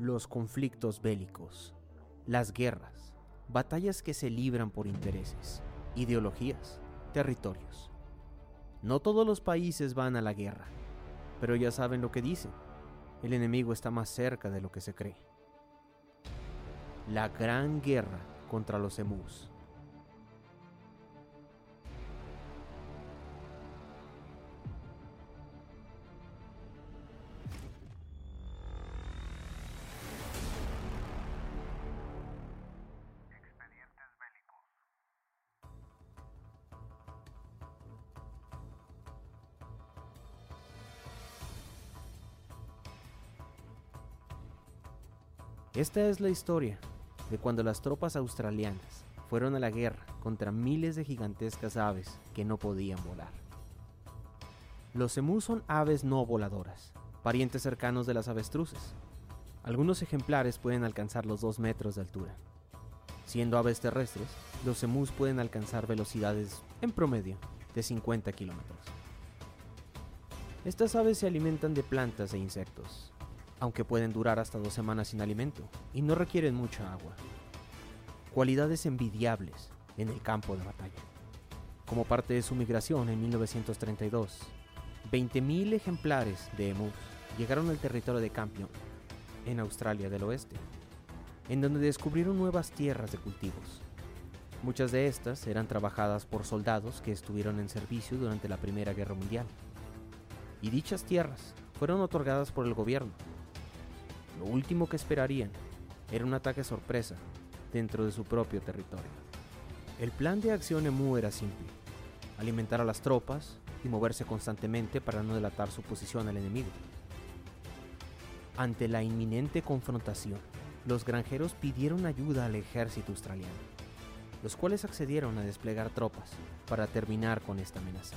Los conflictos bélicos, las guerras, batallas que se libran por intereses, ideologías, territorios. No todos los países van a la guerra, pero ya saben lo que dicen. El enemigo está más cerca de lo que se cree. La gran guerra contra los emus. Esta es la historia de cuando las tropas australianas fueron a la guerra contra miles de gigantescas aves que no podían volar. Los emus son aves no voladoras, parientes cercanos de las avestruces. Algunos ejemplares pueden alcanzar los 2 metros de altura. Siendo aves terrestres, los emus pueden alcanzar velocidades, en promedio, de 50 kilómetros. Estas aves se alimentan de plantas e insectos, aunque pueden durar hasta dos semanas sin alimento y no requieren mucha agua. Cualidades envidiables en el campo de batalla. Como parte de su migración en 1932, 20.000 ejemplares de emus llegaron al territorio de Campion, en Australia del Oeste, en donde descubrieron nuevas tierras de cultivos. Muchas de estas eran trabajadas por soldados que estuvieron en servicio durante la Primera Guerra Mundial. Y dichas tierras fueron otorgadas por el gobierno lo último que esperarían era un ataque sorpresa dentro de su propio territorio. El plan de acción EMU era simple, alimentar a las tropas y moverse constantemente para no delatar su posición al enemigo. Ante la inminente confrontación, los granjeros pidieron ayuda al ejército australiano, los cuales accedieron a desplegar tropas para terminar con esta amenaza.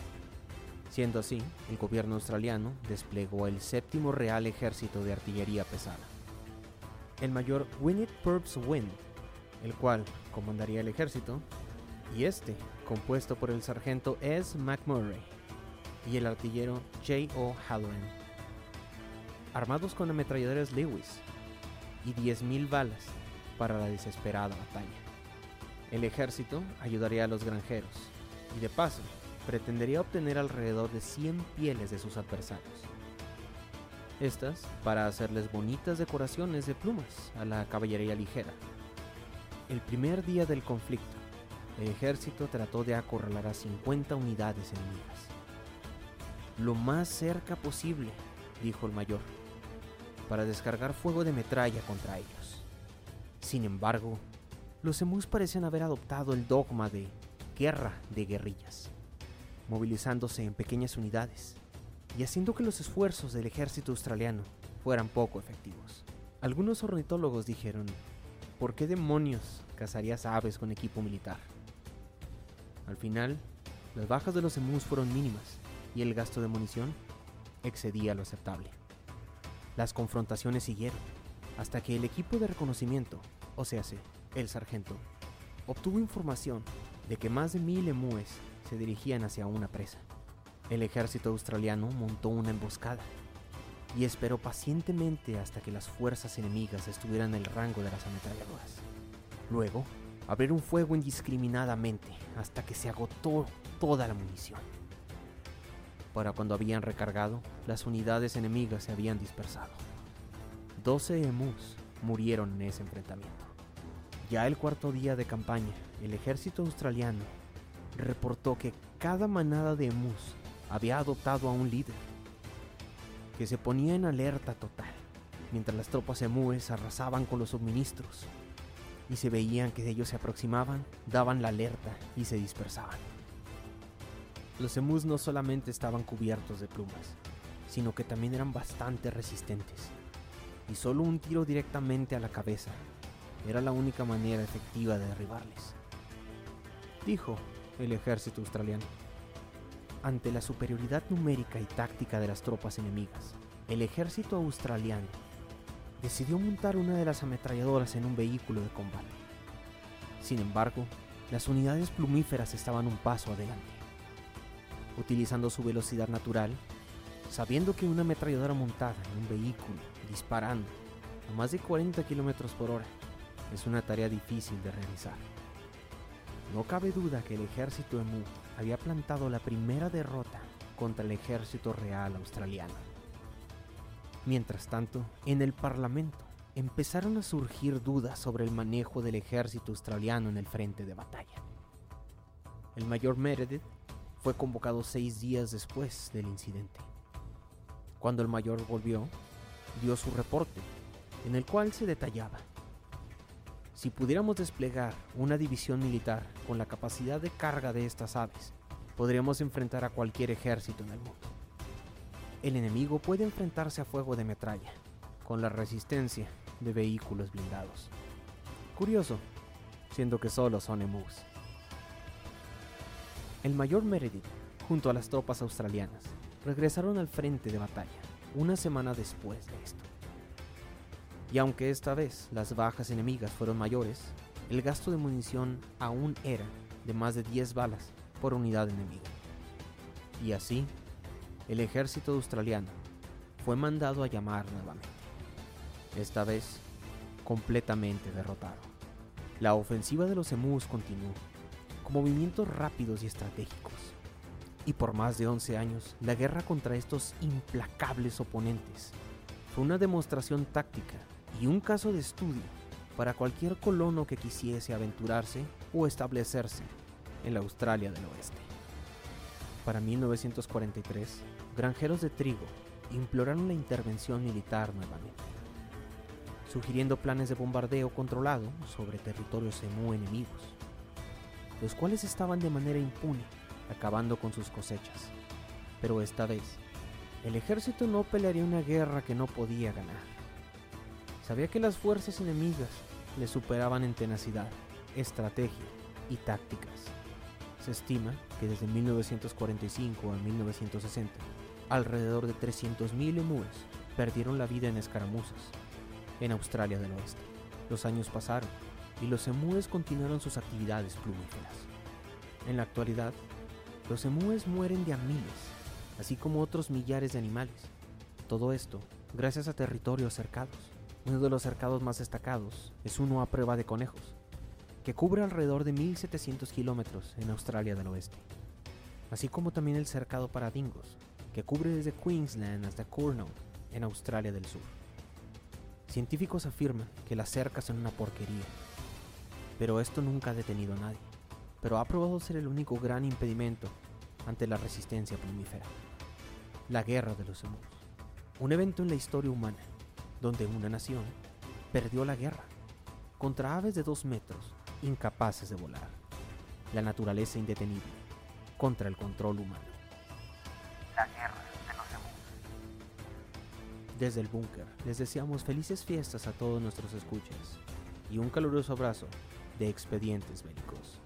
Siendo así, el gobierno australiano desplegó el séptimo Real Ejército de Artillería Pesada, el mayor Winnet Purps Wind, el cual comandaría el ejército, y este, compuesto por el sargento S. McMurray y el artillero J. O. Halloran, armados con ametralladoras Lewis y 10.000 balas para la desesperada batalla. El ejército ayudaría a los granjeros y de paso pretendería obtener alrededor de 100 pieles de sus adversarios estas para hacerles bonitas decoraciones de plumas a la caballería ligera. El primer día del conflicto, el ejército trató de acorralar a 50 unidades enemigas. Lo más cerca posible, dijo el mayor, para descargar fuego de metralla contra ellos. Sin embargo, los emus parecen haber adoptado el dogma de guerra de guerrillas, movilizándose en pequeñas unidades y haciendo que los esfuerzos del ejército australiano fueran poco efectivos. Algunos ornitólogos dijeron, ¿por qué demonios cazarías aves con equipo militar? Al final, las bajas de los emus fueron mínimas y el gasto de munición excedía lo aceptable. Las confrontaciones siguieron hasta que el equipo de reconocimiento, o sea, el sargento, obtuvo información de que más de mil emúes se dirigían hacia una presa. El ejército australiano montó una emboscada y esperó pacientemente hasta que las fuerzas enemigas estuvieran en el rango de las ametralladoras. Luego, abrieron fuego indiscriminadamente hasta que se agotó toda la munición. Para cuando habían recargado, las unidades enemigas se habían dispersado. 12 emus murieron en ese enfrentamiento. Ya el cuarto día de campaña, el ejército australiano reportó que cada manada de emus había adoptado a un líder que se ponía en alerta total mientras las tropas emúes arrasaban con los suministros y se veían que ellos se aproximaban, daban la alerta y se dispersaban. Los emus no solamente estaban cubiertos de plumas, sino que también eran bastante resistentes, y solo un tiro directamente a la cabeza era la única manera efectiva de derribarles, dijo el ejército australiano. Ante la superioridad numérica y táctica de las tropas enemigas, el ejército australiano decidió montar una de las ametralladoras en un vehículo de combate. Sin embargo, las unidades plumíferas estaban un paso adelante. Utilizando su velocidad natural, sabiendo que una ametralladora montada en un vehículo, disparando, a más de 40 km por hora es una tarea difícil de realizar. No cabe duda que el ejército emu había plantado la primera derrota contra el ejército real australiano. Mientras tanto, en el Parlamento empezaron a surgir dudas sobre el manejo del ejército australiano en el frente de batalla. El mayor Meredith fue convocado seis días después del incidente. Cuando el mayor volvió, dio su reporte, en el cual se detallaba. Si pudiéramos desplegar una división militar con la capacidad de carga de estas aves, podríamos enfrentar a cualquier ejército en el mundo. El enemigo puede enfrentarse a fuego de metralla, con la resistencia de vehículos blindados. Curioso, siendo que solo son emus. El mayor Meredith, junto a las tropas australianas, regresaron al frente de batalla una semana después de esto. Y aunque esta vez las bajas enemigas fueron mayores, el gasto de munición aún era de más de 10 balas por unidad enemiga. Y así, el ejército australiano fue mandado a llamar nuevamente. Esta vez, completamente derrotado. La ofensiva de los emus continuó, con movimientos rápidos y estratégicos. Y por más de 11 años, la guerra contra estos implacables oponentes fue una demostración táctica y un caso de estudio para cualquier colono que quisiese aventurarse o establecerse en la Australia del Oeste. Para 1943, granjeros de trigo imploraron la intervención militar nuevamente, sugiriendo planes de bombardeo controlado sobre territorios emu enemigos, los cuales estaban de manera impune acabando con sus cosechas. Pero esta vez, el ejército no pelearía una guerra que no podía ganar. Sabía que las fuerzas enemigas le superaban en tenacidad, estrategia y tácticas. Se estima que desde 1945 a 1960, alrededor de 300.000 emúes perdieron la vida en escaramuzas en Australia del Oeste. Los años pasaron y los emúes continuaron sus actividades plumíferas. En la actualidad, los emúes mueren de a miles, así como otros millares de animales. Todo esto gracias a territorios cercados. Uno de los cercados más destacados es uno a prueba de conejos, que cubre alrededor de 1.700 kilómetros en Australia del Oeste, así como también el cercado para dingos, que cubre desde Queensland hasta Kurnow, en Australia del Sur. Científicos afirman que las cercas son una porquería, pero esto nunca ha detenido a nadie, pero ha probado ser el único gran impedimento ante la resistencia plumífera. La Guerra de los Emus, un evento en la historia humana donde una nación perdió la guerra contra aves de dos metros incapaces de volar. La naturaleza indetenible contra el control humano. La guerra de los. Desde el búnker les deseamos felices fiestas a todos nuestros escuchas y un caluroso abrazo de expedientes bélicos.